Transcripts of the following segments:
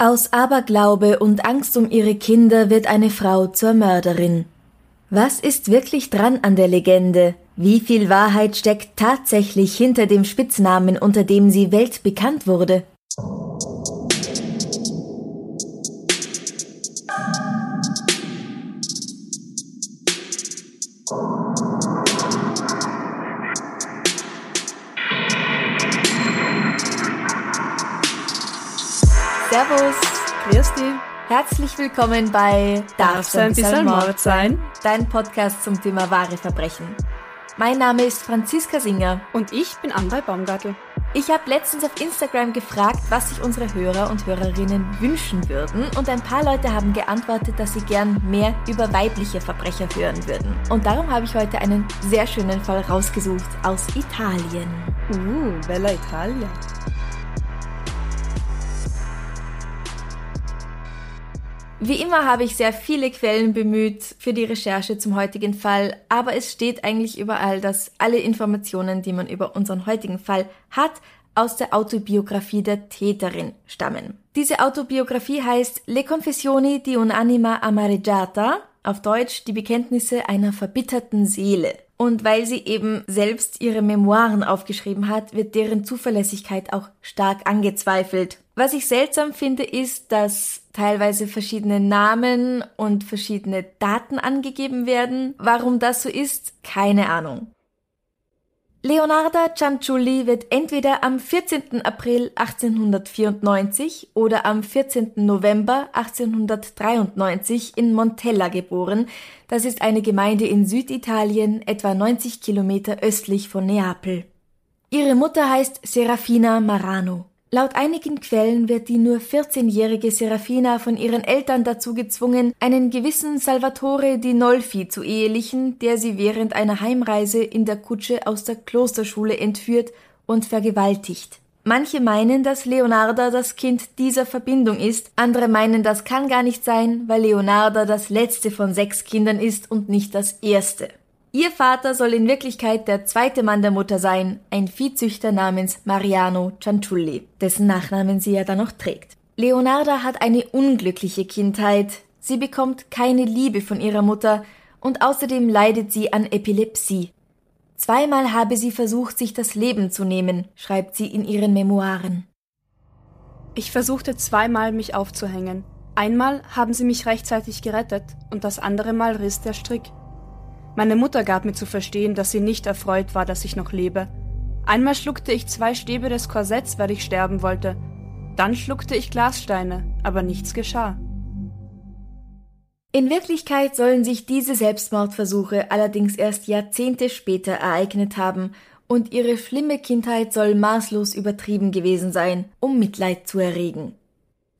Aus Aberglaube und Angst um ihre Kinder wird eine Frau zur Mörderin. Was ist wirklich dran an der Legende? Wie viel Wahrheit steckt tatsächlich hinter dem Spitznamen, unter dem sie weltbekannt wurde? Servus, Grüß dich. herzlich willkommen bei Darf's ein bisschen Mord sein? Dein Podcast zum Thema wahre Verbrechen. Mein Name ist Franziska Singer. Und ich bin André Baumgartel. Ich habe letztens auf Instagram gefragt, was sich unsere Hörer und Hörerinnen wünschen würden und ein paar Leute haben geantwortet, dass sie gern mehr über weibliche Verbrecher hören würden. Und darum habe ich heute einen sehr schönen Fall rausgesucht aus Italien. Uh, Bella Italia. Wie immer habe ich sehr viele Quellen bemüht für die Recherche zum heutigen Fall, aber es steht eigentlich überall, dass alle Informationen, die man über unseren heutigen Fall hat, aus der Autobiografie der Täterin stammen. Diese Autobiografie heißt Le Confessioni di un'anima amareggiata, auf Deutsch die Bekenntnisse einer verbitterten Seele. Und weil sie eben selbst ihre Memoiren aufgeschrieben hat, wird deren Zuverlässigkeit auch stark angezweifelt. Was ich seltsam finde, ist, dass teilweise verschiedene Namen und verschiedene Daten angegeben werden. Warum das so ist, keine Ahnung. Leonarda Cianciulli wird entweder am 14. April 1894 oder am 14. November 1893 in Montella geboren. Das ist eine Gemeinde in Süditalien, etwa 90 Kilometer östlich von Neapel. Ihre Mutter heißt Serafina Marano. Laut einigen Quellen wird die nur 14-jährige Serafina von ihren Eltern dazu gezwungen, einen gewissen Salvatore di Nolfi zu ehelichen, der sie während einer Heimreise in der Kutsche aus der Klosterschule entführt und vergewaltigt. Manche meinen, dass Leonarda das Kind dieser Verbindung ist, andere meinen, das kann gar nicht sein, weil Leonarda das letzte von sechs Kindern ist und nicht das erste. Ihr Vater soll in Wirklichkeit der zweite Mann der Mutter sein, ein Viehzüchter namens Mariano Cianciulli, dessen Nachnamen sie ja dann noch trägt. Leonarda hat eine unglückliche Kindheit. Sie bekommt keine Liebe von ihrer Mutter und außerdem leidet sie an Epilepsie. Zweimal habe sie versucht, sich das Leben zu nehmen, schreibt sie in ihren Memoiren. Ich versuchte zweimal, mich aufzuhängen. Einmal haben sie mich rechtzeitig gerettet und das andere Mal riss der Strick. Meine Mutter gab mir zu verstehen, dass sie nicht erfreut war, dass ich noch lebe. Einmal schluckte ich zwei Stäbe des Korsetts, weil ich sterben wollte. Dann schluckte ich Glassteine, aber nichts geschah. In Wirklichkeit sollen sich diese Selbstmordversuche allerdings erst Jahrzehnte später ereignet haben und ihre schlimme Kindheit soll maßlos übertrieben gewesen sein, um Mitleid zu erregen.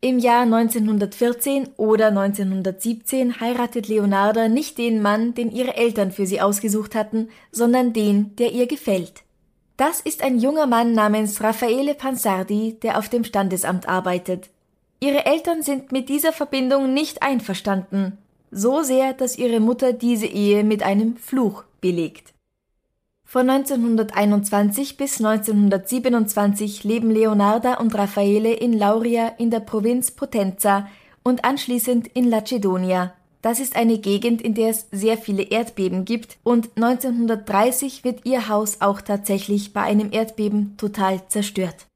Im Jahr 1914 oder 1917 heiratet Leonarda nicht den Mann, den ihre Eltern für sie ausgesucht hatten, sondern den, der ihr gefällt. Das ist ein junger Mann namens Raffaele Pansardi, der auf dem Standesamt arbeitet. Ihre Eltern sind mit dieser Verbindung nicht einverstanden, so sehr, dass ihre Mutter diese Ehe mit einem Fluch belegt. Von 1921 bis 1927 leben Leonarda und Raffaele in Lauria in der Provinz Potenza und anschließend in Lacedonia. Das ist eine Gegend, in der es sehr viele Erdbeben gibt und 1930 wird ihr Haus auch tatsächlich bei einem Erdbeben total zerstört.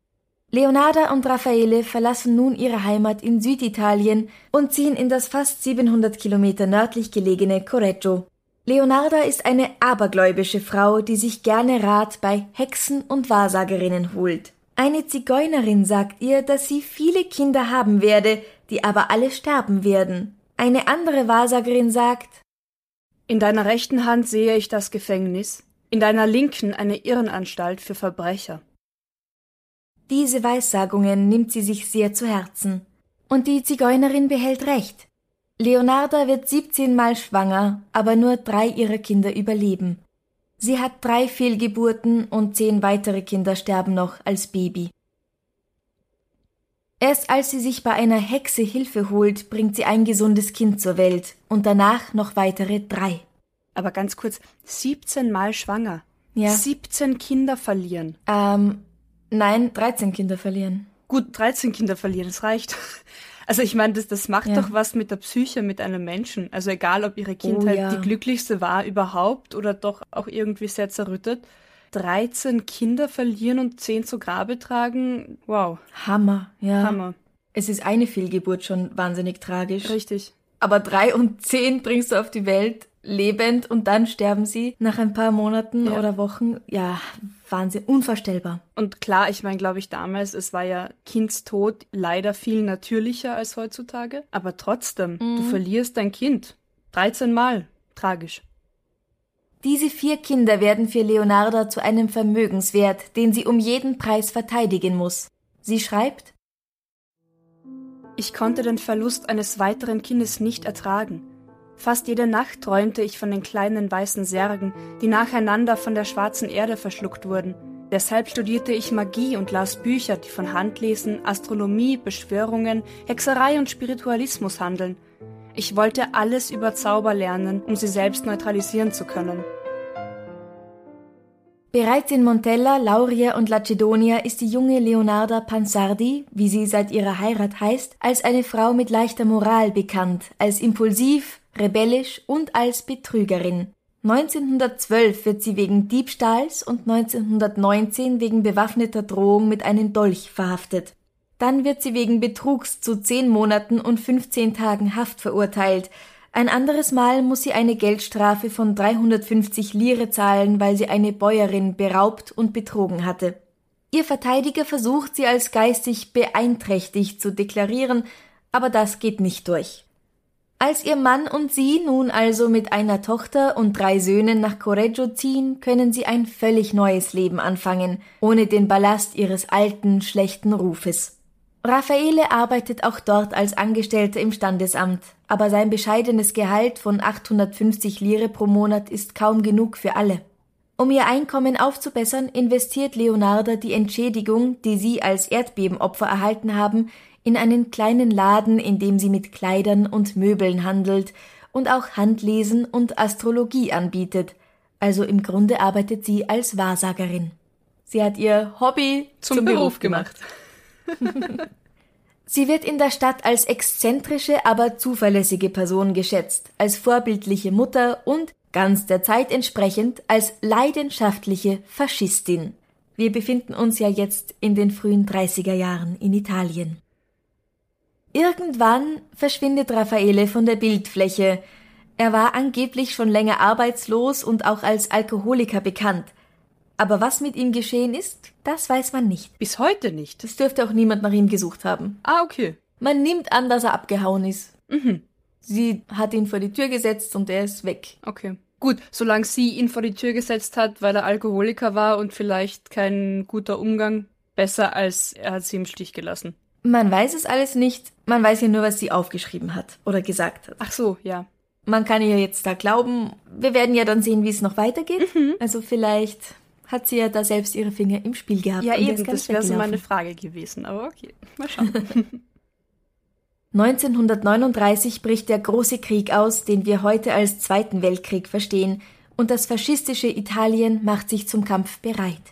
Leonarda und Raffaele verlassen nun ihre Heimat in Süditalien und ziehen in das fast 700 Kilometer nördlich gelegene Correggio. Leonarda ist eine abergläubische Frau, die sich gerne Rat bei Hexen und Wahrsagerinnen holt. Eine Zigeunerin sagt ihr, dass sie viele Kinder haben werde, die aber alle sterben werden. Eine andere Wahrsagerin sagt In deiner rechten Hand sehe ich das Gefängnis, in deiner linken eine Irrenanstalt für Verbrecher. Diese Weissagungen nimmt sie sich sehr zu Herzen. Und die Zigeunerin behält recht. Leonarda wird 17 Mal schwanger, aber nur drei ihrer Kinder überleben. Sie hat drei Fehlgeburten und zehn weitere Kinder sterben noch als Baby. Erst als sie sich bei einer Hexe Hilfe holt, bringt sie ein gesundes Kind zur Welt und danach noch weitere drei. Aber ganz kurz, 17 Mal schwanger. Ja. 17 Kinder verlieren. Ähm, nein, 13 Kinder verlieren. Gut, 13 Kinder verlieren, das reicht. Also ich meine, das, das macht Ja. doch was mit der Psyche, mit einem Menschen. Also egal, ob ihre Kindheit ja. die glücklichste war überhaupt oder doch auch irgendwie sehr zerrüttet. 13 Kinder verlieren und 10 zu Grabe tragen, wow, Hammer, ja. Hammer. Es ist eine Fehlgeburt schon wahnsinnig tragisch. Richtig. Aber drei und zehn bringst du auf die Welt lebend und dann sterben sie nach ein paar Monaten Ja. oder Wochen. Ja, Wahnsinn, unvorstellbar. Und klar, ich meine, glaube ich, damals, es war ja Kindstod leider viel natürlicher als heutzutage. Aber trotzdem, du verlierst dein Kind. 13 Mal. Tragisch. Diese vier Kinder werden für Leonarda zu einem Vermögenswert, den sie um jeden Preis verteidigen muss. Sie schreibt, Ich konnte den Verlust eines weiteren Kindes nicht ertragen. Fast jede Nacht träumte ich von den kleinen weißen Särgen, die nacheinander von der schwarzen Erde verschluckt wurden. Deshalb studierte ich Magie und las Bücher, die von Handlesen, Astronomie, Beschwörungen, Hexerei und Spiritualismus handeln. Ich wollte alles über Zauber lernen, um sie selbst neutralisieren zu können. Bereits in Montella, Lauria und Lacedonia ist die junge Leonarda Pansardi, wie sie seit ihrer Heirat heißt, als eine Frau mit leichter Moral bekannt, als impulsiv, rebellisch und als Betrügerin. 1912 wird sie wegen Diebstahls und 1919 wegen bewaffneter Drohung mit einem Dolch verhaftet. Dann wird sie wegen Betrugs zu zehn Monaten und 15 Tagen Haft verurteilt. Ein anderes Mal muss sie eine Geldstrafe von 350 Lire zahlen, weil sie eine Bäuerin beraubt und betrogen hatte. Ihr Verteidiger versucht sie als geistig beeinträchtigt zu deklarieren, aber das geht nicht durch. Als ihr Mann und sie nun also mit einer Tochter und drei Söhnen nach Correggio ziehen, können sie ein völlig neues Leben anfangen, ohne den Ballast ihres alten, schlechten Rufes. Raffaele arbeitet auch dort als Angestellter im Standesamt, aber sein bescheidenes Gehalt von 850 Lire pro Monat ist kaum genug für alle. Um ihr Einkommen aufzubessern, investiert Leonarda die Entschädigung, die sie als Erdbebenopfer erhalten haben, in einen kleinen Laden, in dem sie mit Kleidern und Möbeln handelt und auch Handlesen und Astrologie anbietet. Also im Grunde arbeitet sie als Wahrsagerin. Sie hat ihr Hobby zum, Beruf gemacht. Sie wird in der Stadt als exzentrische, aber zuverlässige Person geschätzt, als vorbildliche Mutter und, ganz der Zeit entsprechend, als leidenschaftliche Faschistin. Wir befinden uns ja jetzt in den frühen 30er Jahren in Italien. Irgendwann verschwindet Raffaele von der Bildfläche. Er war angeblich schon länger arbeitslos und auch als Alkoholiker bekannt. Aber was mit ihm geschehen ist, das weiß man nicht. Bis heute nicht. Es dürfte auch niemand nach ihm gesucht haben. Ah, okay. Man nimmt an, dass er abgehauen ist. Sie hat ihn vor die Tür gesetzt und er ist weg. Okay. Gut, solange sie ihn vor die Tür gesetzt hat, weil er Alkoholiker war und vielleicht kein guter Umgang, besser als er hat sie im Stich gelassen. Man weiß es alles nicht, man weiß ja nur, was sie aufgeschrieben hat oder gesagt hat. Ach so, ja. Man kann ihr jetzt da glauben, wir werden ja dann sehen, wie es noch weitegeht. Also vielleicht hat sie ja da selbst ihre Finger im Spiel gehabt. Ja, eben, das wäre so meine Frage gewesen, aber okay. Mal schauen. 1939 bricht der große Krieg aus, den wir heute als Zweiten Weltkrieg verstehen, und das faschistische Italien macht sich zum Kampf bereit.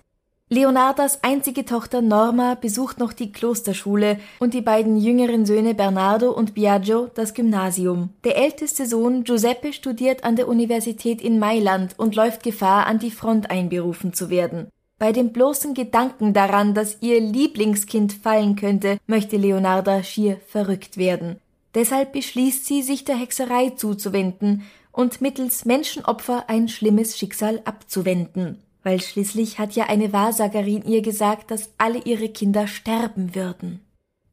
Leonardas einzige Tochter Norma besucht noch die Klosterschule und die beiden jüngeren Söhne Bernardo und Biagio das Gymnasium. Der älteste Sohn Giuseppe studiert an der Universität in Mailand und läuft Gefahr, an die Front einberufen zu werden. Bei dem bloßen Gedanken daran, dass ihr Lieblingskind fallen könnte, möchte Leonarda schier verrückt werden. Deshalb beschließt sie, sich der Hexerei zuzuwenden und mittels Menschenopfer ein schlimmes Schicksal abzuwenden. Weil schließlich hat ja eine Wahrsagerin ihr gesagt, dass alle ihre Kinder sterben würden.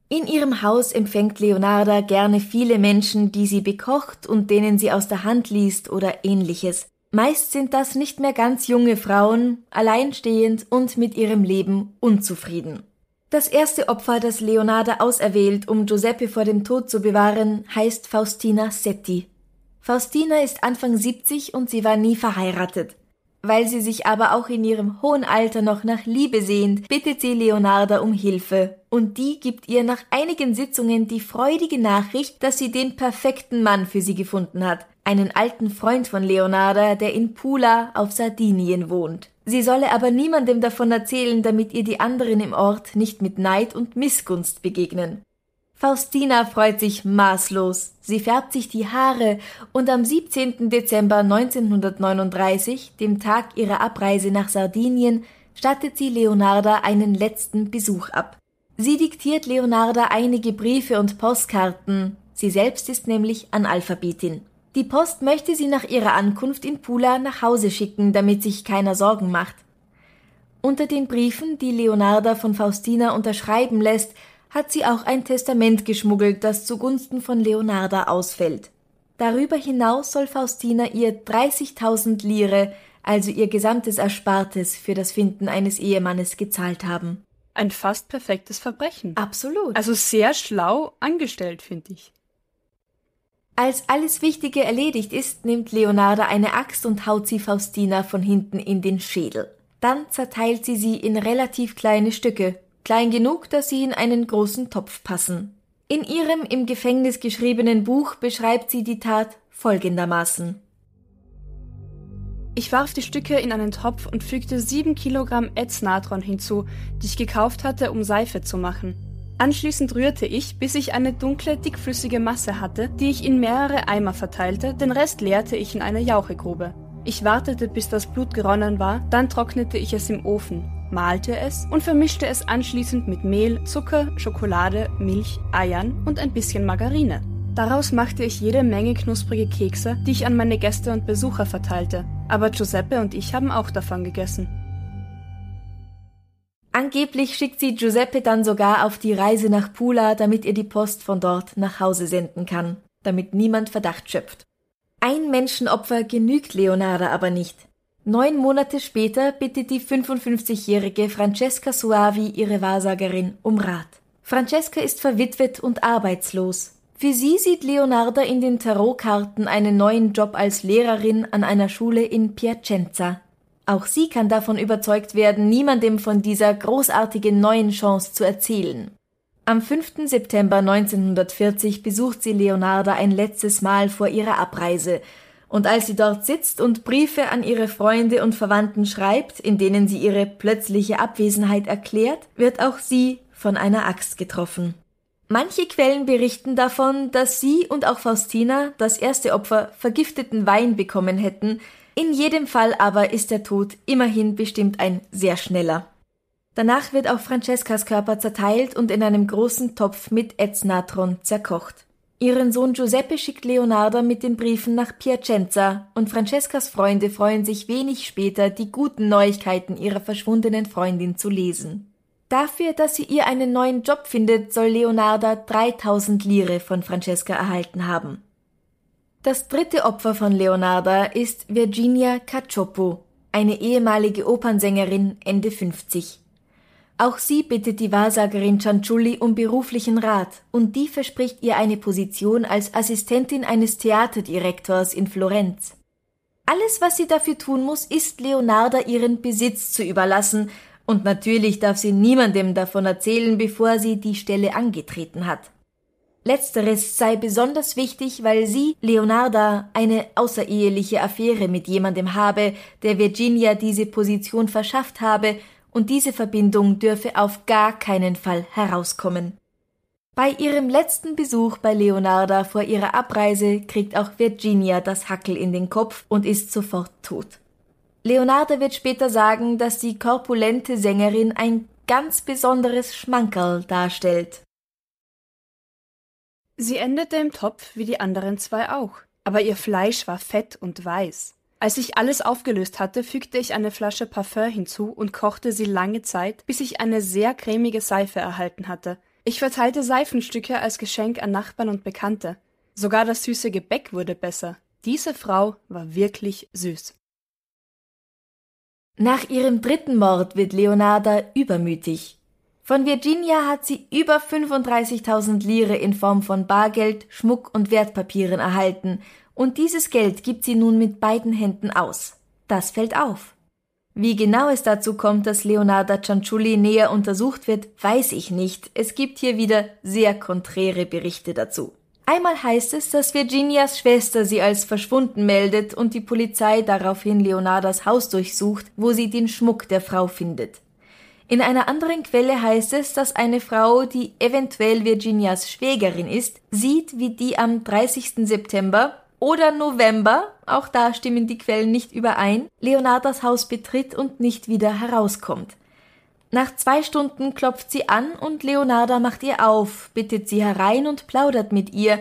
In ihrem Haus empfängt Leonarda gerne viele Menschen, die sie bekocht und denen sie aus der Hand liest oder ähnliches. Meist sind das nicht mehr ganz junge Frauen, alleinstehend und mit ihrem Leben unzufrieden. Das erste Opfer, das Leonarda auserwählt, um Giuseppe vor dem Tod zu bewahren, heißt Faustina Setti. Faustina ist Anfang 70 und sie war nie verheiratet. Weil sie sich aber auch in ihrem hohen Alter noch nach Liebe sehnt, bittet sie Leonarda um Hilfe, und die gibt ihr nach einigen Sitzungen die freudige Nachricht, dass sie den perfekten Mann für sie gefunden hat, einen alten Freund von Leonarda, der in Pula auf Sardinien wohnt. Sie solle aber niemandem davon erzählen, damit ihr die anderen im Ort nicht mit Neid und Missgunst begegnen. Faustina freut sich maßlos. Sie färbt sich die Haare und am 17. Dezember 1939, dem Tag ihrer Abreise nach Sardinien, stattet sie Leonarda einen letzten Besuch ab. Sie diktiert Leonarda einige Briefe und Postkarten. Sie selbst ist nämlich Analphabetin. Die Post möchte sie nach ihrer Ankunft in Pula nach Hause schicken, damit sich keiner Sorgen macht. Unter den Briefen, die Leonarda von Faustina unterschreiben lässt, hat sie auch ein Testament geschmuggelt, das zugunsten von Leonarda ausfällt. Darüber hinaus soll Faustina ihr 30.000 Lire, also ihr gesamtes Erspartes, für das Finden eines Ehemannes gezahlt haben. Ein fast perfektes Verbrechen. Absolut. Also sehr schlau angestellt, finde ich. Als alles Wichtige erledigt ist, nimmt Leonarda eine Axt und haut sie Faustina von hinten in den Schädel. Dann zerteilt sie sie in relativ kleine Stücke, klein genug, dass sie in einen großen Topf passen. In ihrem im Gefängnis geschriebenen Buch beschreibt sie die Tat folgendermaßen. Ich warf die Stücke in einen Topf und fügte sieben Kilogramm Ätznatron hinzu, die ich gekauft hatte, um Seife zu machen. Anschließend rührte ich, bis ich eine dunkle, dickflüssige Masse hatte, die ich in mehrere Eimer verteilte, den Rest leerte ich in eine Jauchegrube. Ich wartete, bis das Blut geronnen war, dann trocknete ich es im Ofen, malte es und vermischte es anschließend mit Mehl, Zucker, Schokolade, Milch, Eiern und ein bisschen Margarine. Daraus machte ich jede Menge knusprige Kekse, die ich an meine Gäste und Besucher verteilte. Aber Giuseppe und ich haben auch davon gegessen. Angeblich schickt sie Giuseppe dann sogar auf die Reise nach Pula, damit ihr die Post von dort nach Hause senden kann, damit niemand Verdacht schöpft. Ein Menschenopfer genügt Leonarda aber nicht. Neun Monate später bittet die 55-jährige Francesca Suavi ihre Wahrsagerin um Rat. Francesca ist verwitwet und arbeitslos. Für sie sieht Leonarda in den Tarotkarten einen neuen Job als Lehrerin an einer Schule in Piacenza. Auch sie kann davon überzeugt werden, niemandem von dieser großartigen neuen Chance zu erzählen. Am 5. September 1940 besucht sie Leonarda ein letztes Mal vor ihrer Abreise und als sie dort sitzt und Briefe an ihre Freunde und Verwandten schreibt, in denen sie ihre plötzliche Abwesenheit erklärt, wird auch sie von einer Axt getroffen. Manche Quellen berichten davon, dass sie und auch Faustina, das erste Opfer, vergifteten Wein bekommen hätten, in jedem Fall aber ist der Tod immerhin bestimmt ein sehr schneller. Danach wird auch Francescas Körper zerteilt und in einem großen Topf mit Ätznatron zerkocht. Ihren Sohn Giuseppe schickt Leonardo mit den Briefen nach Piacenza und Francescas Freunde freuen sich wenig später, die guten Neuigkeiten ihrer verschwundenen Freundin zu lesen. Dafür, dass sie ihr einen neuen Job findet, soll Leonarda 3000 Lire von Francesca erhalten haben. Das dritte Opfer von Leonarda ist Virginia Cacioppo, eine ehemalige Opernsängerin Ende 50. Auch sie bittet die Wahrsagerin Cianciulli um beruflichen Rat und die verspricht ihr eine Position als Assistentin eines Theaterdirektors in Florenz. Alles, was sie dafür tun muss, ist Leonarda ihren Besitz zu überlassen, und natürlich darf sie niemandem davon erzählen, bevor sie die Stelle angetreten hat. Letzteres sei besonders wichtig, weil sie, Leonarda, eine außereheliche Affäre mit jemandem habe, der Virginia diese Position verschafft habe und diese Verbindung dürfe auf gar keinen Fall herauskommen. Bei ihrem letzten Besuch bei Leonarda vor ihrer Abreise kriegt auch Virginia das Hackel in den Kopf und ist sofort tot. Leonarda wird später sagen, dass die korpulente Sängerin ein ganz besonderes Schmankerl darstellt. Sie endete im Topf wie die anderen zwei auch, aber ihr Fleisch war fett und weiß. Als ich alles aufgelöst hatte, fügte ich eine Flasche Parfum hinzu und kochte sie lange Zeit, bis ich eine sehr cremige Seife erhalten hatte. Ich verteilte Seifenstücke als Geschenk an Nachbarn und Bekannte. Sogar das süße Gebäck wurde besser. Diese Frau war wirklich süß. Nach ihrem dritten Mord wird Leonarda übermütig. Von Virginia hat sie über 35.000 Lire in Form von Bargeld, Schmuck und Wertpapieren erhalten, und dieses Geld gibt sie nun mit beiden Händen aus. Das fällt auf. Wie genau es dazu kommt, dass Leonarda Cianciulli näher untersucht wird, weiß ich nicht. Es gibt hier wieder sehr konträre Berichte dazu. Einmal heißt es, dass Virginias Schwester sie als verschwunden meldet und die Polizei daraufhin Leonardas Haus durchsucht, wo sie den Schmuck der Frau findet. In einer anderen Quelle heißt es, dass eine Frau, die eventuell Virginias Schwägerin ist, sieht, wie die am 30. September oder November, auch da stimmen die Quellen nicht überein, Leonardas Haus betritt und nicht wieder herauskommt. Nach zwei Stunden klopft sie an und Leonarda macht ihr auf, bittet sie herein und plaudert mit ihr,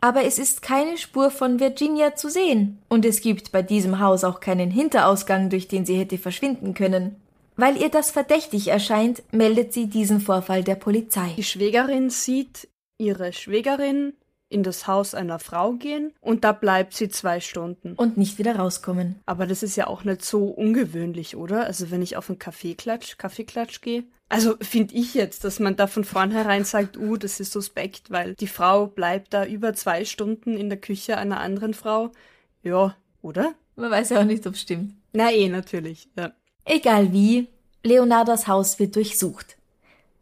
aber es ist keine Spur von Virginia zu sehen, und es gibt bei diesem Haus auch keinen Hinterausgang, durch den sie hätte verschwinden können. Weil ihr das verdächtig erscheint, meldet sie diesen Vorfall der Polizei. Die Schwägerin sieht ihre Schwägerin in das Haus einer Frau gehen und da bleibt sie zwei Stunden. Und nicht wieder rauskommen. Aber das ist ja auch nicht so ungewöhnlich, oder? Also wenn ich auf einen Kaffeeklatsch, Kaffeeklatsch gehe. Also finde ich jetzt, dass man da von vornherein sagt, uh, das ist suspekt, weil die Frau bleibt da über zwei Stunden in der Küche einer anderen Frau. Ja, oder? Man weiß ja auch nicht, ob es stimmt. Na eh, natürlich, ja. Egal wie, Leonardas Haus wird durchsucht.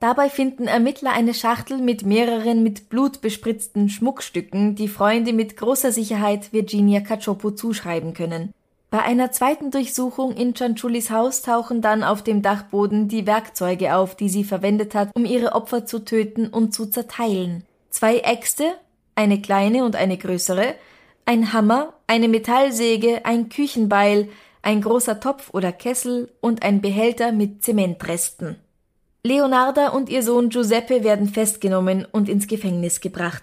Dabei finden Ermittler eine Schachtel mit mehreren mit Blut bespritzten Schmuckstücken, die Freunde mit großer Sicherheit Virginia Cacioppo zuschreiben können. Bei einer zweiten Durchsuchung in Cianciullis Haus tauchen dann auf dem Dachboden die Werkzeuge auf, die sie verwendet hat, um ihre Opfer zu töten und zu zerteilen. Zwei Äxte, eine kleine und eine größere, ein Hammer, eine Metallsäge, ein Küchenbeil, ein großer Topf oder Kessel und ein Behälter mit Zementresten. Leonarda und ihr Sohn Giuseppe werden festgenommen und ins Gefängnis gebracht.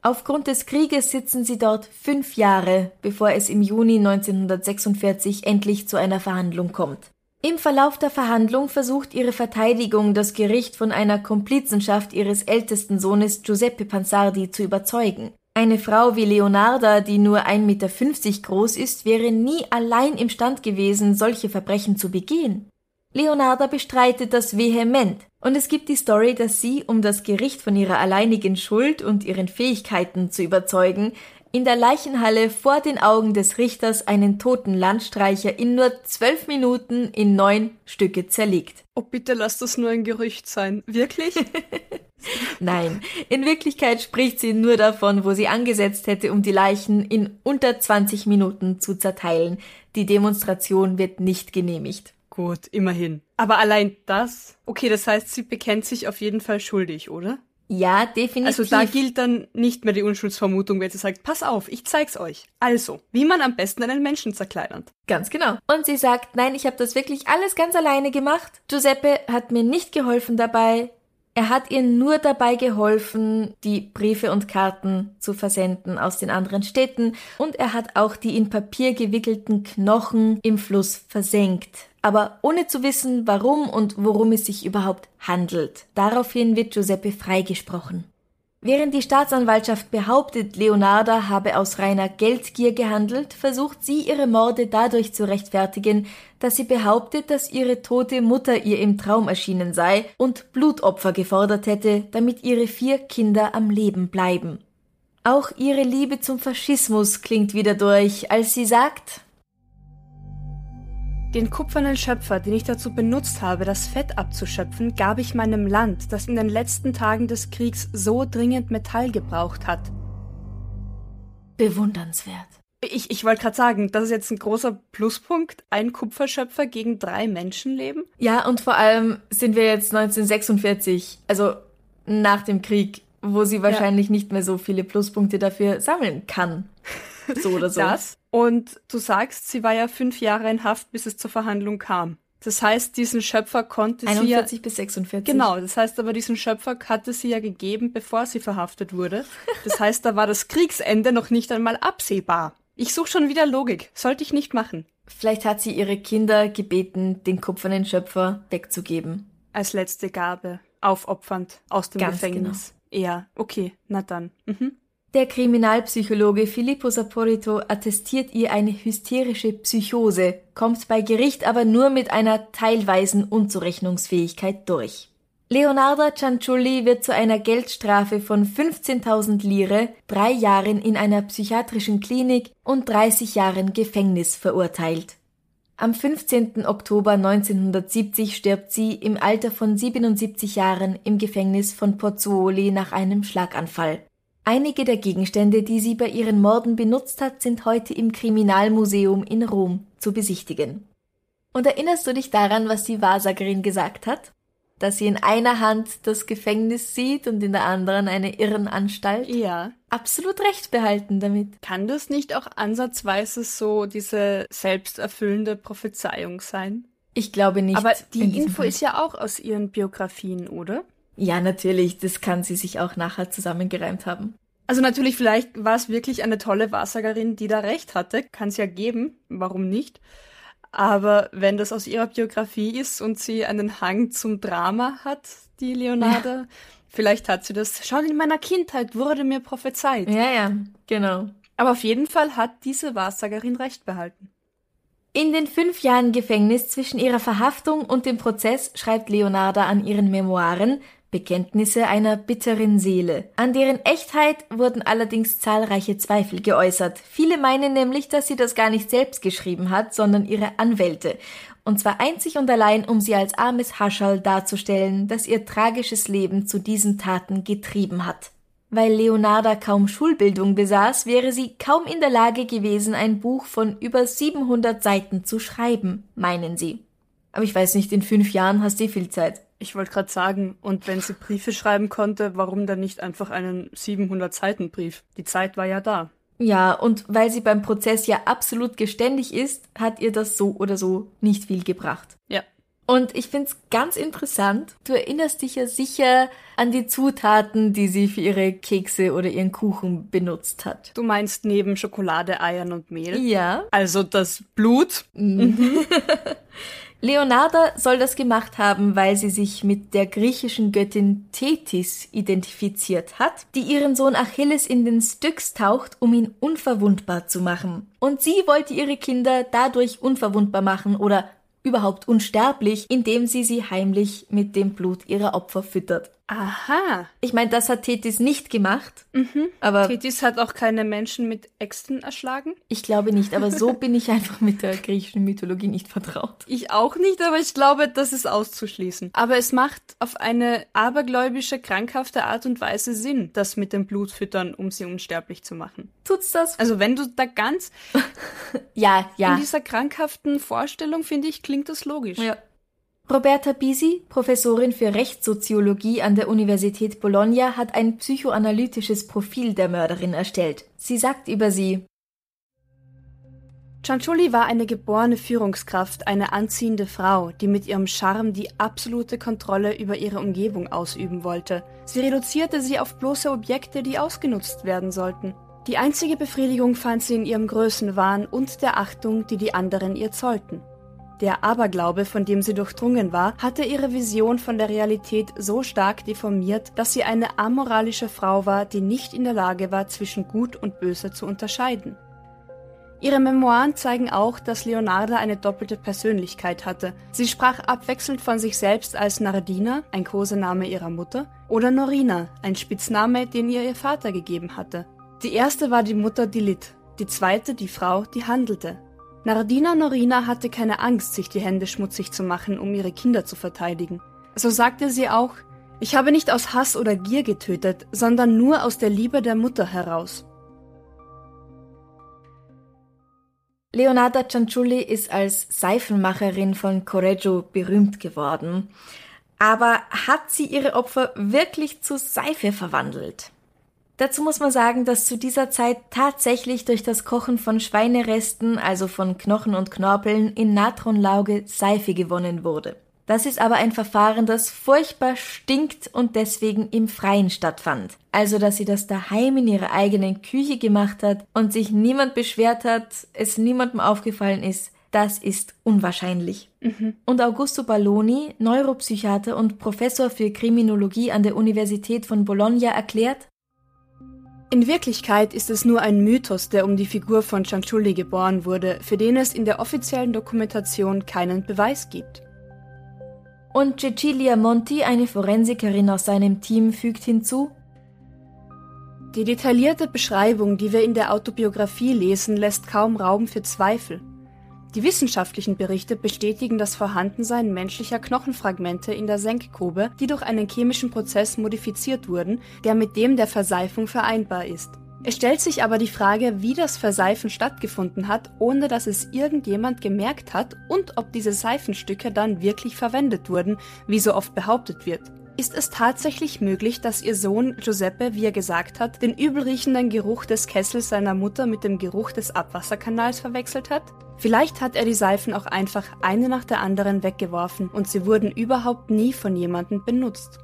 Aufgrund des Krieges sitzen sie dort fünf Jahre, bevor es im Juni 1946 endlich zu einer Verhandlung kommt. Im Verlauf der Verhandlung versucht ihre Verteidigung, das Gericht von einer Komplizenschaft ihres ältesten Sohnes Giuseppe Pansardi zu überzeugen. Eine Frau wie Leonarda, die nur 1,50 Meter groß ist, wäre nie allein imstand gewesen, solche Verbrechen zu begehen. Leonarda bestreitet das vehement, und es gibt die Story, dass sie, um das Gericht von ihrer alleinigen Schuld und ihren Fähigkeiten zu überzeugen, in der Leichenhalle vor den Augen des Richters einen toten Landstreicher in nur zwölf Minuten in neun Stücke zerlegt. Oh, bitte lass das nur ein Gerücht sein. Wirklich? Nein, in Wirklichkeit spricht sie nur davon, wo sie angesetzt hätte, um die Leichen in unter 20 Minuten zu zerteilen. Die Demonstration wird nicht genehmigt. Gut, immerhin. Aber allein das? Okay, das heißt, sie bekennt sich auf jeden Fall schuldig, oder? Ja, definitiv. Also da gilt dann nicht mehr die Unschuldsvermutung, wenn sie sagt, pass auf, ich zeig's euch. Also, wie man am besten einen Menschen zerkleinert. Ganz genau. Und sie sagt, nein, ich habe das wirklich alles ganz alleine gemacht. Giuseppe hat mir nicht geholfen dabei. Er hat ihr nur dabei geholfen, die Briefe und Karten zu versenden aus den anderen Städten und er hat auch die in Papier gewickelten Knochen im Fluss versenkt aber ohne zu wissen, warum und worum es sich überhaupt handelt. Daraufhin wird Giuseppe freigesprochen. Während die Staatsanwaltschaft behauptet, Leonarda habe aus reiner Geldgier gehandelt, versucht sie ihre Morde dadurch zu rechtfertigen, dass sie behauptet, dass ihre tote Mutter ihr im Traum erschienen sei und Blutopfer gefordert hätte, damit ihre vier Kinder am Leben bleiben. Auch ihre Liebe zum Faschismus klingt wieder durch, als sie sagt, den kupfernen Schöpfer, den ich dazu benutzt habe, das Fett abzuschöpfen, gab ich meinem Land, das in den letzten Tagen des Kriegs so dringend Metall gebraucht hat. Bewundernswert. Ich, ich wollte gerade sagen, das ist jetzt ein großer Pluspunkt. Ein Kupferschöpfer gegen drei Menschenleben. Ja, und vor allem sind wir jetzt 1946, also nach dem Krieg, wo sie wahrscheinlich ja. nicht mehr so viele Pluspunkte dafür sammeln kann. So oder so. Das. Und du sagst, sie war ja fünf Jahre in Haft, bis es zur Verhandlung kam. Das heißt, diesen Schöpfer konnte 41 sie ja... 41 bis 46. Genau, das heißt aber, diesen Schöpfer hatte sie ja gegeben, bevor sie verhaftet wurde. Das heißt, da war das Kriegsende noch nicht einmal absehbar. Ich suche schon wieder Logik. Sollte ich nicht machen. Vielleicht hat sie ihre Kinder gebeten, den kupfernen Schöpfer wegzugeben. Als letzte Gabe. Aufopfernd aus dem Ganz Gefängnis. Genau. Ja, okay, na dann. Mhm. Der Kriminalpsychologe Filippo Saporito attestiert ihr eine hysterische Psychose, kommt bei Gericht aber nur mit einer teilweisen Unzurechnungsfähigkeit durch. Leonardo Cianciulli wird zu einer Geldstrafe von 15.000 Lire, drei Jahren in einer psychiatrischen Klinik und 30 Jahren Gefängnis verurteilt. Am 15. Oktober 1970 stirbt sie im Alter von 77 Jahren im Gefängnis von Pozzuoli nach einem Schlaganfall. Einige der Gegenstände, die sie bei ihren Morden benutzt hat, sind heute im Kriminalmuseum in Rom zu besichtigen. Und erinnerst du dich daran, was die Wahrsagerin gesagt hat? dass sie in einer Hand das Gefängnis sieht und in der anderen eine Irrenanstalt. Ja. Absolut recht behalten damit. Kann das nicht auch ansatzweise so diese selbsterfüllende Prophezeiung sein? Ich glaube nicht. Aber die Info Fall. ist ja auch aus ihren Biografien, oder? Ja, natürlich. Das kann sie sich auch nachher zusammengereimt haben. Also natürlich, vielleicht war es wirklich eine tolle Wahrsagerin, die da recht hatte. Kann es ja geben. Warum nicht? Aber wenn das aus ihrer Biografie ist und sie einen Hang zum Drama hat, die Leonardo, ja. vielleicht hat sie das schon in meiner Kindheit wurde mir prophezeit. Ja, ja, genau. Aber auf jeden Fall hat diese Wahrsagerin recht behalten. In den fünf Jahren Gefängnis zwischen ihrer Verhaftung und dem Prozess schreibt Leonarda an ihren Memoiren, Bekenntnisse einer bitteren Seele. An deren Echtheit wurden allerdings zahlreiche Zweifel geäußert. Viele meinen nämlich, dass sie das gar nicht selbst geschrieben hat, sondern ihre Anwälte. Und zwar einzig und allein, um sie als armes Haschall darzustellen, das ihr tragisches Leben zu diesen Taten getrieben hat. Weil Leonarda kaum Schulbildung besaß, wäre sie kaum in der Lage gewesen, ein Buch von über 700 Seiten zu schreiben, meinen sie. Aber ich weiß nicht, in fünf Jahren hast du eh viel Zeit. Ich wollte gerade sagen, und wenn sie Briefe schreiben konnte, warum dann nicht einfach einen 700 Seiten Brief? Die Zeit war ja da. Ja, und weil sie beim Prozess ja absolut geständig ist, hat ihr das so oder so nicht viel gebracht. Ja. Und ich find's ganz interessant. Du erinnerst dich ja sicher an die Zutaten, die sie für ihre Kekse oder ihren Kuchen benutzt hat. Du meinst neben Schokolade, Eiern und Mehl? Ja. Also das Blut? Mhm. Leonarda soll das gemacht haben, weil sie sich mit der griechischen Göttin Tethys identifiziert hat, die ihren Sohn Achilles in den Styx taucht, um ihn unverwundbar zu machen. Und sie wollte ihre Kinder dadurch unverwundbar machen oder überhaupt unsterblich, indem sie sie heimlich mit dem Blut ihrer Opfer füttert. Aha. Ich meine, das hat Tethys nicht gemacht. Mhm. Aber Tethys hat auch keine Menschen mit Äxten erschlagen? Ich glaube nicht, aber so bin ich einfach mit der griechischen Mythologie nicht vertraut. Ich auch nicht, aber ich glaube, das ist auszuschließen. Aber es macht auf eine abergläubische, krankhafte Art und Weise Sinn, das mit dem Blut füttern, um sie unsterblich zu machen. Tut's das? Also wenn du da ganz ja, ja. in dieser krankhaften Vorstellung, finde ich, klingt das logisch. Ja. Roberta Bisi, Professorin für Rechtssoziologie an der Universität Bologna, hat ein psychoanalytisches Profil der Mörderin erstellt. Sie sagt über sie Cianciulli war eine geborene Führungskraft, eine anziehende Frau, die mit ihrem Charme die absolute Kontrolle über ihre Umgebung ausüben wollte. Sie reduzierte sie auf bloße Objekte, die ausgenutzt werden sollten. Die einzige Befriedigung fand sie in ihrem Größenwahn und der Achtung, die die anderen ihr zollten. Der Aberglaube, von dem sie durchdrungen war, hatte ihre Vision von der Realität so stark deformiert, dass sie eine amoralische Frau war, die nicht in der Lage war, zwischen Gut und Böse zu unterscheiden. Ihre Memoiren zeigen auch, dass Leonarda eine doppelte Persönlichkeit hatte. Sie sprach abwechselnd von sich selbst als Nardina, ein Kosename ihrer Mutter, oder Norina, ein Spitzname, den ihr ihr Vater gegeben hatte. Die erste war die Mutter Dilit, die zweite die Frau, die handelte, Nardina Norina hatte keine Angst, sich die Hände schmutzig zu machen, um ihre Kinder zu verteidigen. So sagte sie auch, ich habe nicht aus Hass oder Gier getötet, sondern nur aus der Liebe der Mutter heraus. Leonarda Cianciulli ist als Seifenmacherin von Correggio berühmt geworden. Aber hat sie ihre Opfer wirklich zu Seife verwandelt? Dazu muss man sagen, dass zu dieser Zeit tatsächlich durch das Kochen von Schweineresten, also von Knochen und Knorpeln, in Natronlauge Seife gewonnen wurde. Das ist aber ein Verfahren, das furchtbar stinkt und deswegen im Freien stattfand. Also, dass sie das daheim in ihrer eigenen Küche gemacht hat und sich niemand beschwert hat, es niemandem aufgefallen ist, das ist unwahrscheinlich. Mhm. Und Augusto Balloni, Neuropsychiater und Professor für Kriminologie an der Universität von Bologna, erklärt, in Wirklichkeit ist es nur ein Mythos, der um die Figur von Cianciulli geboren wurde, für den es in der offiziellen Dokumentation keinen Beweis gibt. Und Cecilia Monti, eine Forensikerin aus seinem Team, fügt hinzu, die detaillierte Beschreibung, die wir in der Autobiografie lesen, lässt kaum Raum für Zweifel. Die wissenschaftlichen Berichte bestätigen das Vorhandensein menschlicher Knochenfragmente in der Senkgrube, die durch einen chemischen Prozess modifiziert wurden, der mit dem der Verseifung vereinbar ist. Es stellt sich aber die Frage, wie das Verseifen stattgefunden hat, ohne dass es irgendjemand gemerkt hat und ob diese Seifenstücke dann wirklich verwendet wurden, wie so oft behauptet wird. Ist es tatsächlich möglich, dass ihr Sohn Giuseppe, wie er gesagt hat, den übelriechenden Geruch des Kessels seiner Mutter mit dem Geruch des Abwasserkanals verwechselt hat? Vielleicht hat er die Seifen auch einfach eine nach der anderen weggeworfen und sie wurden überhaupt nie von jemandem benutzt.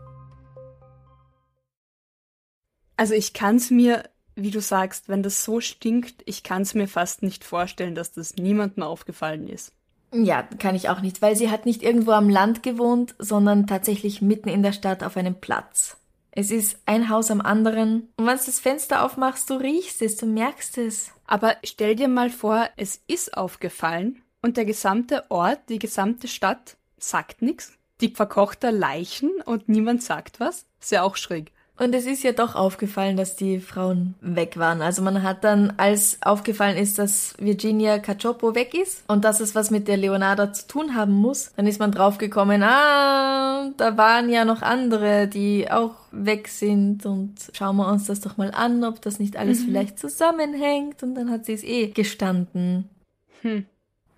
Also ich kann's mir, wie du sagst, wenn das so stinkt, ich kann's mir fast nicht vorstellen, dass das niemandem aufgefallen ist. Ja, kann ich auch nicht, weil sie hat nicht irgendwo am Land gewohnt, sondern tatsächlich mitten in der Stadt auf einem Platz. Es ist ein Haus am anderen. Und wenn du das Fenster aufmachst, du riechst es, du merkst es. Aber stell dir mal vor, es ist aufgefallen und der gesamte Ort, die gesamte Stadt sagt nichts. Die verkocht da Leichen und niemand sagt was. Ist ja auch schräg. Und es ist ja doch aufgefallen, dass die Frauen weg waren. Also man hat dann, als aufgefallen ist, dass Virginia Cacioppo weg ist und dass es was mit der Leonarda zu tun haben muss, dann ist man draufgekommen, ah, da waren ja noch andere, die auch weg sind und schauen wir uns das doch mal an, ob das nicht alles mhm. vielleicht zusammenhängt und dann hat sie es eh gestanden. Hm.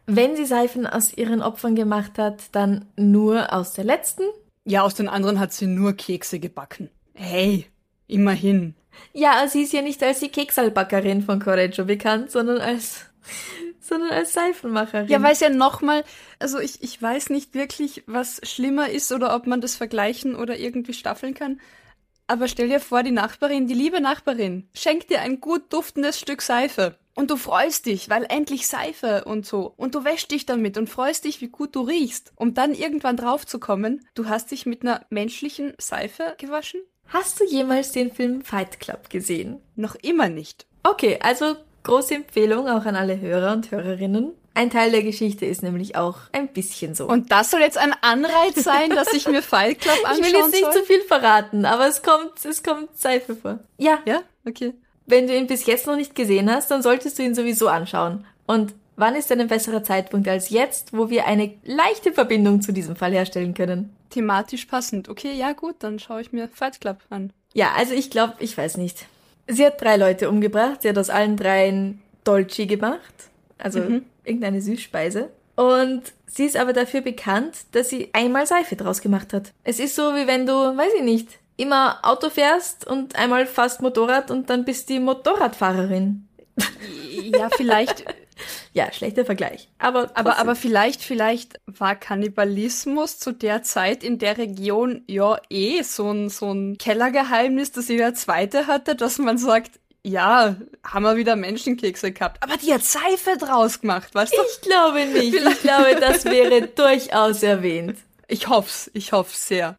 Wenn sie Seifen aus ihren Opfern gemacht hat, dann nur aus der letzten. Ja, aus den anderen hat sie nur Kekse gebacken. Hey, immerhin. Ja, sie ist ja nicht als die Keksalbackerin von Correggio bekannt, sondern als sondern als Seifenmacherin. Ja, weil es ja nochmal, also ich, ich weiß nicht wirklich, was schlimmer ist oder ob man das vergleichen oder irgendwie staffeln kann. Aber stell dir vor, die Nachbarin, die liebe Nachbarin, schenkt dir ein gut duftendes Stück Seife. Und du freust dich, weil endlich Seife und so. Und du wäschst dich damit und freust dich, wie gut du riechst. Um dann irgendwann draufzukommen, du hast dich mit einer menschlichen Seife gewaschen? Hast du jemals den Film Fight Club gesehen? Noch immer nicht. Okay, also große Empfehlung auch an alle Hörer und Hörerinnen. Ein Teil der Geschichte ist nämlich auch ein bisschen so. Und das soll jetzt ein Anreiz sein, dass ich mir Fight Club anschauen soll? Ich will jetzt nicht zu so viel verraten, aber es kommt, es kommt Seife vor. Ja. Ja? Okay. Wenn du ihn bis jetzt noch nicht gesehen hast, dann solltest du ihn sowieso anschauen. Und wann ist denn ein besserer Zeitpunkt als jetzt, wo wir eine leichte Verbindung zu diesem Fall herstellen können? Thematisch passend. Okay, ja gut, dann schaue ich mir Fight Club an. Ja, also ich glaube, ich weiß nicht. Sie hat drei Leute umgebracht. Sie hat aus allen dreien Dolci gemacht. Also mhm. irgendeine Süßspeise. Und sie ist aber dafür bekannt, dass sie einmal Seife draus gemacht hat. Es ist so, wie wenn du, weiß ich nicht, immer Auto fährst und einmal fast Motorrad und dann bist die Motorradfahrerin. Ja, vielleicht ja, schlechter Vergleich. Aber, aber, aber vielleicht, vielleicht war Kannibalismus zu der Zeit in der Region ja eh so ein, so ein Kellergeheimnis, das jeder Zweite hatte, dass man sagt, ja, haben wir wieder Menschenkekse gehabt. Aber die hat Seife draus gemacht, weißt du? Ich glaube nicht. Ich glaube, das wäre durchaus erwähnt. Ich hoff's, ich hoff's sehr.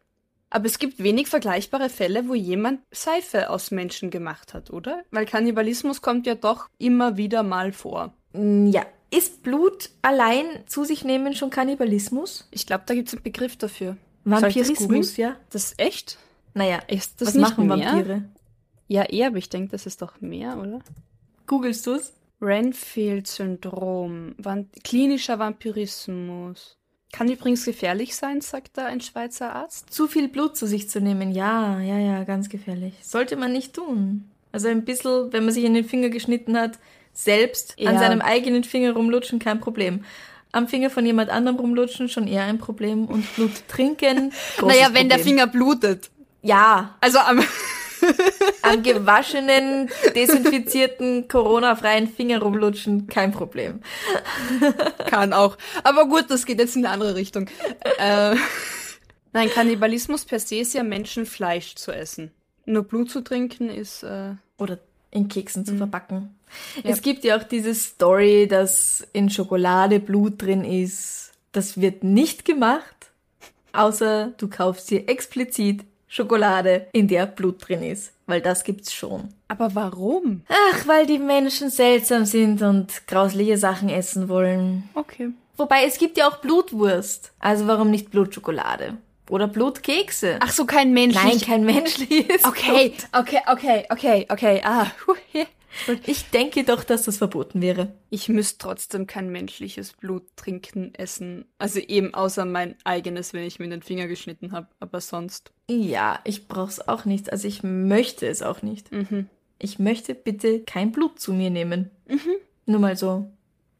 Aber es gibt wenig vergleichbare Fälle, wo jemand Seife aus Menschen gemacht hat, oder? Weil Kannibalismus kommt ja doch immer wieder mal vor. Mm, ja. Ist Blut allein zu sich nehmen schon Kannibalismus? Ich glaube, da gibt es einen Begriff dafür. Vampirismus, das ja. Das ist echt? Naja, ist das was machen mehr? Vampire? Ja, eher, aber ich denke, das ist doch mehr, oder? Googlest du's? Renfield-Syndrom, Van klinischer Vampirismus. Kann übrigens gefährlich sein, sagt da ein Schweizer Arzt. Zu viel Blut zu sich zu nehmen, ja, ja, ja, ganz gefährlich. Sollte man nicht tun. Also ein bisschen, wenn man sich in den Finger geschnitten hat, selbst ja. an seinem eigenen Finger rumlutschen, kein Problem. Am Finger von jemand anderem rumlutschen, schon eher ein Problem. Und Blut trinken, Naja, wenn Problem. der Finger blutet. Ja. Also am... am gewaschenen, desinfizierten, Corona-freien Finger rumlutschen, kein Problem. Kann auch. Aber gut, das geht jetzt in eine andere Richtung. Äh, nein, Kannibalismus per se ist ja Menschenfleisch zu essen. Nur Blut zu trinken ist... Äh, Oder in Keksen zu mhm. verpacken. Ja. Es gibt ja auch diese Story, dass in Schokolade Blut drin ist. Das wird nicht gemacht, außer du kaufst dir explizit Schokolade, in der Blut drin ist. Weil das gibt's schon. Aber warum? Ach, weil die Menschen seltsam sind und grausliche Sachen essen wollen. Okay. Wobei es gibt ja auch Blutwurst. Also warum nicht Blutschokolade? Oder Blutkekse. Ach so, kein menschliches. Nein, kein menschliches. Okay, okay, okay, okay, okay. Ah, ich denke doch, dass das verboten wäre. Ich müsste trotzdem kein menschliches Blut trinken, essen. Also eben außer mein eigenes, wenn ich mir den Finger geschnitten habe. Aber sonst. Ja, ich brauch's auch nicht. Also ich möchte es auch nicht. Mhm. Ich möchte bitte kein Blut zu mir nehmen. Mhm. Nur mal so,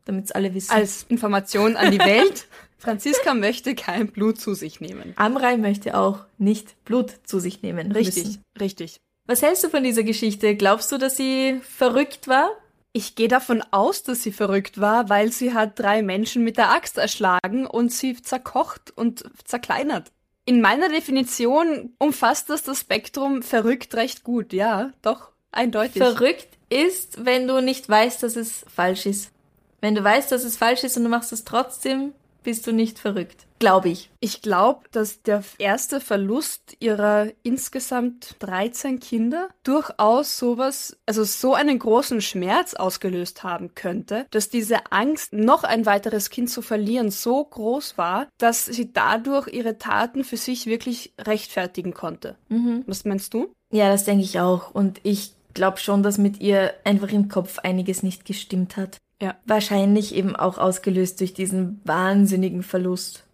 damit's alle wissen. Als Information an die Welt. Franziska möchte kein Blut zu sich nehmen. Amrei möchte auch nicht Blut zu sich nehmen. Richtig, müssen. richtig. Was hältst du von dieser Geschichte? Glaubst du, dass sie verrückt war? Ich gehe davon aus, dass sie verrückt war, weil sie hat drei Menschen mit der Axt erschlagen und sie zerkocht und zerkleinert. In meiner Definition umfasst das das Spektrum verrückt recht gut, ja, doch, eindeutig. Verrückt ist, wenn du nicht weißt, dass es falsch ist. Wenn du weißt, dass es falsch ist und du machst es trotzdem, bist du nicht verrückt. Glaube ich. Ich glaube, dass der erste Verlust ihrer insgesamt 13 Kinder durchaus sowas, also so einen großen Schmerz ausgelöst haben könnte, dass diese Angst, noch ein weiteres Kind zu verlieren, so groß war, dass sie dadurch ihre Taten für sich wirklich rechtfertigen konnte. Mhm. Was meinst du? Ja, das denke ich auch. Und ich glaube schon, dass mit ihr einfach im Kopf einiges nicht gestimmt hat. Ja. Wahrscheinlich eben auch ausgelöst durch diesen wahnsinnigen Verlust.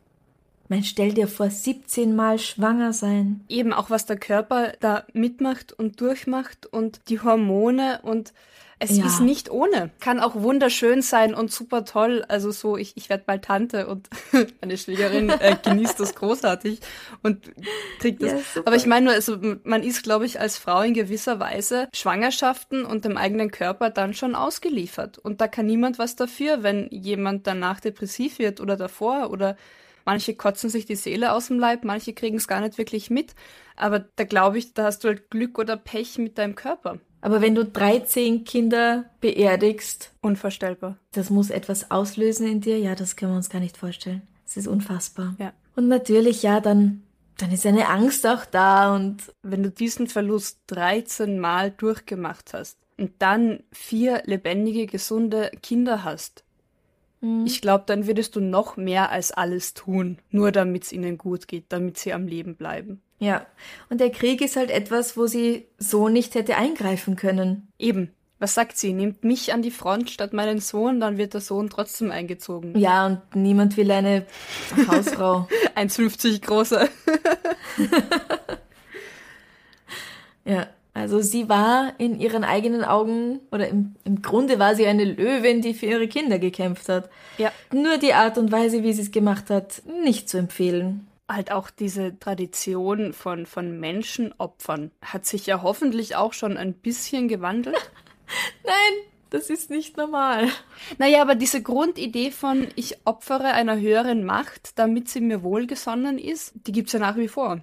Man stell dir vor, 17 Mal schwanger sein. Eben auch, was der Körper da mitmacht und durchmacht und die Hormone und es Ja. ist nicht ohne. Kann auch wunderschön sein und super toll. Also so, ich, ich werde bald Tante und meine Schwägerin äh, genießt das großartig und kriegt das. Ja. Aber ich meine nur, also man ist, glaube ich, als Frau in gewisser Weise Schwangerschaften und dem eigenen Körper dann schon ausgeliefert. Und da kann niemand was dafür, wenn jemand danach depressiv wird oder davor oder Manche kotzen sich die Seele aus dem Leib, manche kriegen es gar nicht wirklich mit. Aber da glaube ich, da hast du halt Glück oder Pech mit deinem Körper. Aber wenn du 13 Kinder beerdigst, Unvorstellbar. das muss etwas auslösen in dir. Ja, das können wir uns gar nicht vorstellen. Es ist unfassbar. Ja. Und natürlich, ja, dann, dann ist eine Angst auch da und Wenn du diesen Verlust 13 Mal durchgemacht hast und dann vier lebendige, gesunde Kinder hast, ich glaube, dann würdest du noch mehr als alles tun, nur damit es ihnen gut geht, damit sie am Leben bleiben. ja. Und der Krieg ist halt etwas, wo sie so nicht hätte eingreifen können. Eben. Was sagt sie? Nehmt mich an die Front statt meinen Sohn, dann wird der Sohn trotzdem eingezogen. Ja, und niemand will eine Hausfrau. 1,50 großer. Ja, also sie war in ihren eigenen Augen, oder im, im Grunde war sie eine Löwin, die für ihre Kinder gekämpft hat. Ja. Nur die Art und Weise, wie sie es gemacht hat, nicht zu empfehlen. halt auch diese Tradition von, von Menschenopfern hat sich ja hoffentlich auch schon ein bisschen gewandelt. Nein, das ist nicht normal. naja, aber diese Grundidee von ich opfere einer höheren Macht, damit sie mir wohlgesonnen ist, die gibt's ja nach wie vor.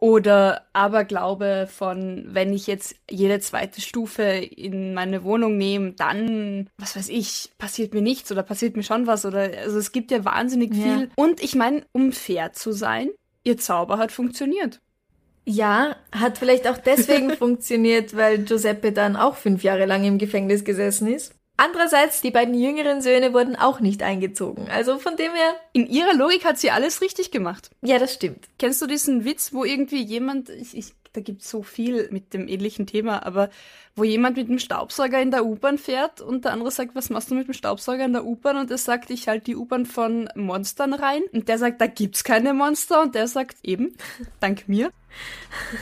Oder Aberglaube von, wenn ich jetzt jede zweite Stufe in meine Wohnung nehme, dann, was weiß ich, passiert mir nichts oder passiert mir schon was oder, also es gibt ja wahnsinnig Ja. viel. Und ich meine, um fair zu sein, ihr Zauber hat funktioniert. Ja, hat vielleicht auch deswegen funktioniert, weil Giuseppe dann auch fünf Jahre lang im Gefängnis gesessen ist. Andererseits, die beiden jüngeren Söhne wurden auch nicht eingezogen. Also von dem her, In ihrer Logik hat sie alles richtig gemacht. ja, das stimmt. Kennst du diesen Witz, wo irgendwie jemand, ich, ich, da gibt's so viel mit dem ähnlichen Thema, aber wo jemand mit dem Staubsauger in der U-Bahn fährt und der andere sagt, was machst du mit dem Staubsauger in der U-Bahn? Und er sagt, ich halte die U-Bahn von Monstern rein. Und der sagt, da gibt's keine Monster. Und der sagt, eben, dank mir.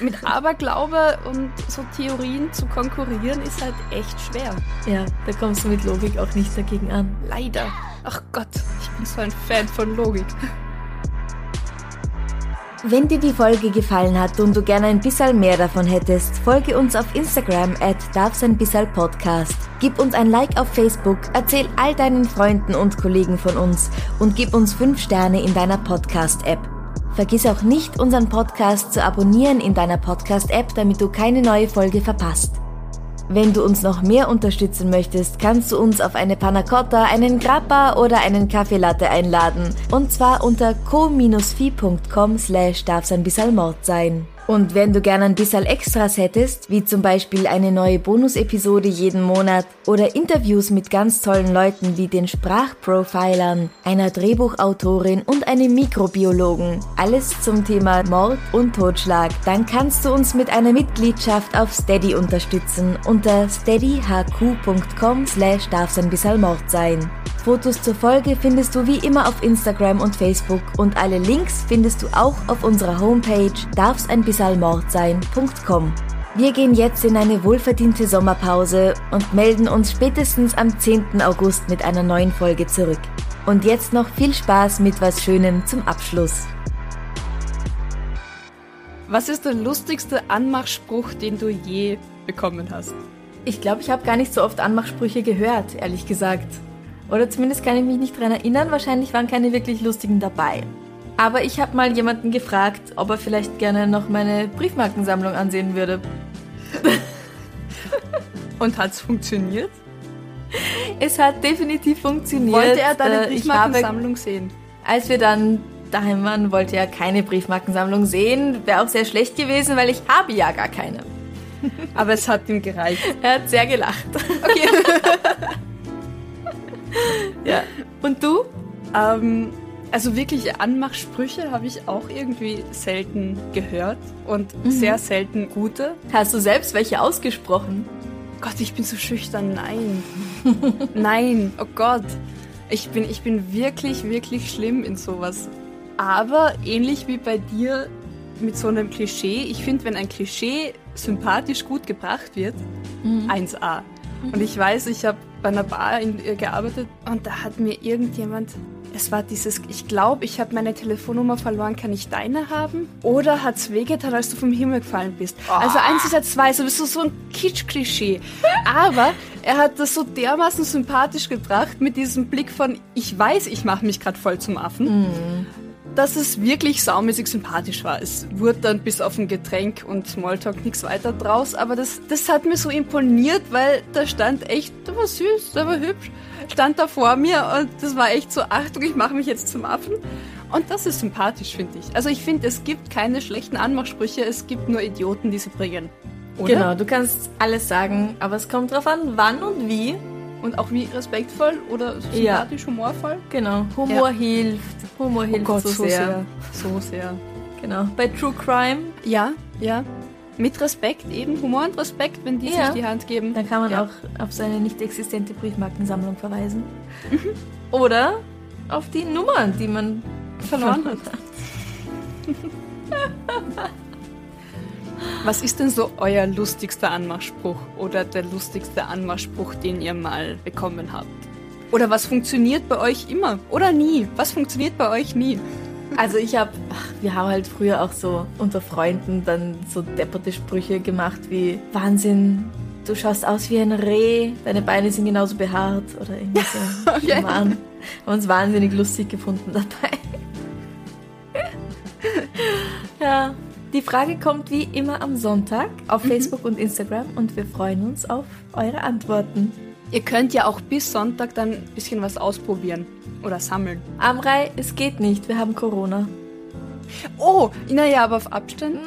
Mit Aberglaube und so Theorien zu konkurrieren ist halt echt schwer. Ja, da kommst du mit Logik auch nicht dagegen an. Leider. Ach Gott, ich bin so ein Fan von Logik. Wenn dir die Folge gefallen hat und du gerne ein bisschen mehr davon hättest, folge uns auf Instagram at darfseinbissalpodcast. Gib uns ein Like auf Facebook, erzähl all deinen Freunden und Kollegen von uns und gib uns 5 Sterne in deiner Podcast-App. Vergiss auch nicht, unseren Podcast zu abonnieren in deiner Podcast-App, damit du keine neue Folge verpasst. Wenn du uns noch mehr unterstützen möchtest, kannst du uns auf eine Panna Cotta, einen Grappa oder einen Kaffee Latte einladen. Und zwar unter co-fi.com slash darf's ein bisschen Mord sein. Und wenn du gerne ein bisschen Extras hättest, wie zum Beispiel eine neue Bonus-Episode jeden Monat oder Interviews mit ganz tollen Leuten wie den Sprachprofilern, einer Drehbuchautorin und einem Mikrobiologen, alles zum Thema Mord und Totschlag, dann kannst du uns mit einer Mitgliedschaft auf Steady unterstützen unter steadyhq.com slash darf's ein bisschen Mord sein. Fotos zur Folge findest du wie immer auf Instagram und Facebook und alle Links findest du auch auf unserer Homepage darfseinbissalmordsein.com. Wir gehen jetzt in eine wohlverdiente Sommerpause und melden uns spätestens am 10. August mit einer neuen Folge zurück. Und jetzt noch viel Spaß mit was Schönem zum Abschluss. Was ist der lustigste Anmachspruch, den du je bekommen hast? Ich glaube, ich habe gar nicht so oft Anmachsprüche gehört, ehrlich gesagt. Oder zumindest kann ich mich nicht daran erinnern. Wahrscheinlich waren keine wirklich lustigen dabei. Aber ich habe mal jemanden gefragt, ob er vielleicht gerne noch meine Briefmarkensammlung ansehen würde. Und hat es funktioniert? Es hat definitiv funktioniert. Wollte er deine Äh, Briefmarkensammlung sehen? Als wir dann daheim waren, wollte er keine Briefmarkensammlung sehen. Wäre auch sehr schlecht gewesen, weil ich habe ja gar keine. Aber es hat ihm gereicht. Er hat sehr gelacht. Okay. Ja. Und du? ähm, also wirkliche Anmachsprüche habe ich auch irgendwie selten gehört und sehr selten gute. Hast du selbst welche ausgesprochen? Gott, ich bin so schüchtern. Nein. Nein, oh Gott. Ich bin, ich bin wirklich, wirklich schlimm in sowas. Aber ähnlich wie bei dir mit so einem Klischee, ich finde, wenn ein Klischee sympathisch gut gebracht wird, 1A. Und ich weiß, ich habe bei einer Bar in, äh, gearbeitet und da hat mir irgendjemand, es war dieses, ich glaube, ich habe meine Telefonnummer verloren, kann ich deine haben? Oder hat's wehgetan, als du vom Himmel gefallen bist? Also eins ist ja zwei, so bist du so ein Kitsch-Klischee. Aber er hat das so dermaßen sympathisch gebracht mit diesem Blick von, ich weiß, ich mache mich gerade voll zum Affen dass es wirklich saumäßig sympathisch war. Es wurde dann bis auf ein Getränk und Smalltalk nichts weiter draus, aber das, das hat mir so imponiert, weil da stand echt, der war süß, der war hübsch, stand da vor mir und das war echt so, Achtung, ich mache mich jetzt zum Affen. Und das ist sympathisch, finde ich. Also ich finde, es gibt keine schlechten Anmachsprüche, es gibt nur Idioten, die sie bringen. Oder? Genau, du kannst alles sagen, aber es kommt drauf an, wann und wie. Und auch wie respektvoll oder Ja. sympathisch, humorvoll. Genau, Humor Ja. hilft. Humor hilft Oh so, sehr. So sehr. Genau. Bei True Crime, Ja, ja. Mit Respekt eben, Humor und Respekt, wenn die Ja. sich die Hand geben. da kann man Ja. auch auf seine nicht existente Briefmarkensammlung verweisen. Oder auf die Nummern, die man verloren hat. Was ist denn so euer lustigster Anmachspruch oder der lustigste Anmachspruch, den ihr mal bekommen habt? Oder was funktioniert bei euch immer oder nie? Was funktioniert bei euch nie? Also ich habe, wir haben halt früher auch so unter Freunden dann so depperte Sprüche gemacht wie Wahnsinn, du schaust aus wie ein Reh, deine Beine sind genauso behaart oder irgendwie so. Okay. Wir waren, haben uns wahnsinnig lustig gefunden dabei. ja, die Frage kommt wie immer am Sonntag auf Facebook und Instagram und wir freuen uns auf eure Antworten. Ihr könnt ja auch bis Sonntag dann ein bisschen was ausprobieren oder sammeln. Amrei, es geht nicht, wir haben Corona. Oh, naja, aber auf Abstand?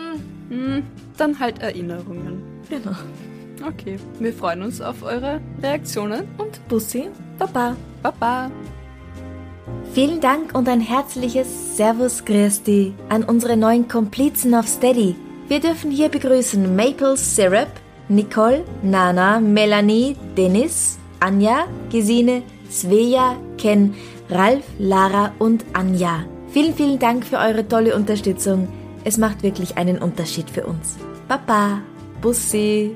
Hm, dann halt Erinnerungen. Genau. Okay, wir freuen uns auf eure Reaktionen. Und Bussi, Baba. Baba! Vielen Dank und ein herzliches Servus Christi an unsere neuen Komplizen auf Steady. Wir dürfen hier begrüßen Maple Syrup, Nicole, Nana, Melanie, Dennis, Anja, Gesine, Sveja, Ken, Ralf, Lara und Anja. Vielen, vielen Dank für eure tolle Unterstützung. Es macht wirklich einen Unterschied für uns. Baba, Bussi.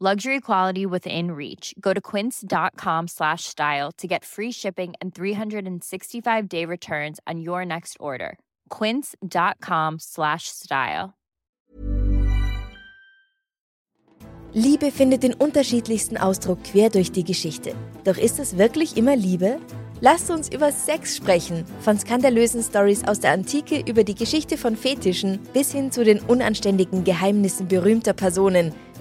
Luxury quality within reach. Go to quince.com slash style to get free shipping and 365 day returns on your next order. quince.com/style. Liebe findet den unterschiedlichsten Ausdruck quer durch die Geschichte. Doch ist es wirklich immer Liebe? Lasst uns über Sex sprechen, von skandalösen Stories aus der Antike über die Geschichte von Fetischen bis hin zu den unanständigen Geheimnissen berühmter Personen.